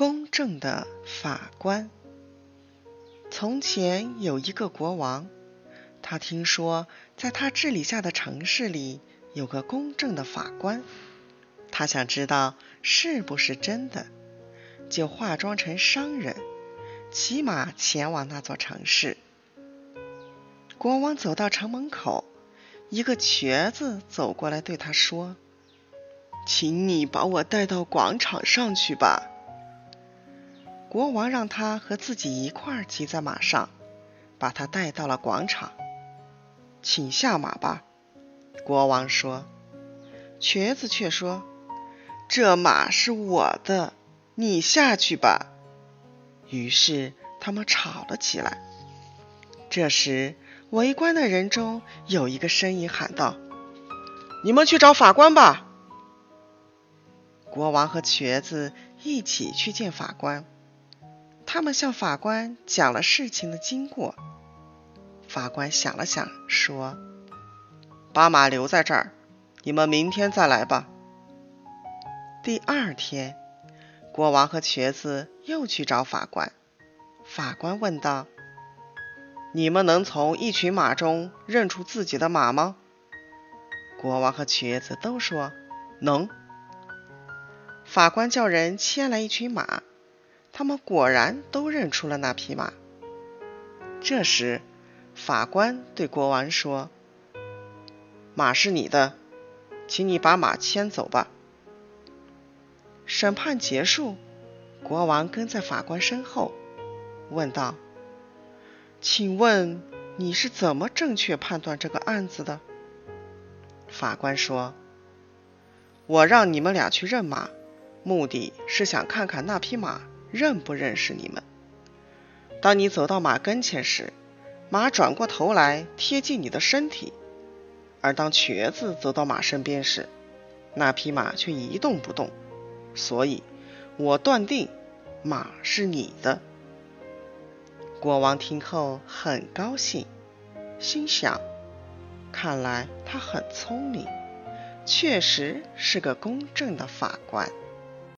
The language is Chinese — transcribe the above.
公正的法官。从前有一个国王，他听说在他治理下的城市里有个公正的法官，他想知道是不是真的，就化妆成商人，骑马前往那座城市。国王走到城门口，一个瘸子走过来对他说：“请你把我带到广场上去吧。”国王让他和自己一块儿骑在马上，把他带到了广场。请下马吧，国王说。瘸子却说：“这马是我的，你下去吧。”于是他们吵了起来。这时，围观的人中有一个声音喊道：“你们去找法官吧。”国王和瘸子一起去见法官。他们向法官讲了事情的经过。法官想了想，说：“把马留在这儿，你们明天再来吧。”第二天，国王和瘸子又去找法官。法官问道：“你们能从一群马中认出自己的马吗？”国王和瘸子都说：“能。”法官叫人牵来一群马。他们果然都认出了那匹马。这时，法官对国王说：“马是你的，请你把马牵走吧。”审判结束，国王跟在法官身后，问道：“请问你是怎么正确判断这个案子的？”法官说：“我让你们俩去认马，目的是想看看那匹马。”认不认识你们？当你走到马跟前时，马转过头来贴近你的身体；而当瘸子走到马身边时，那匹马却一动不动。所以，我断定马是你的。国王听后很高兴，心想：看来他很聪明，确实是个公正的法官。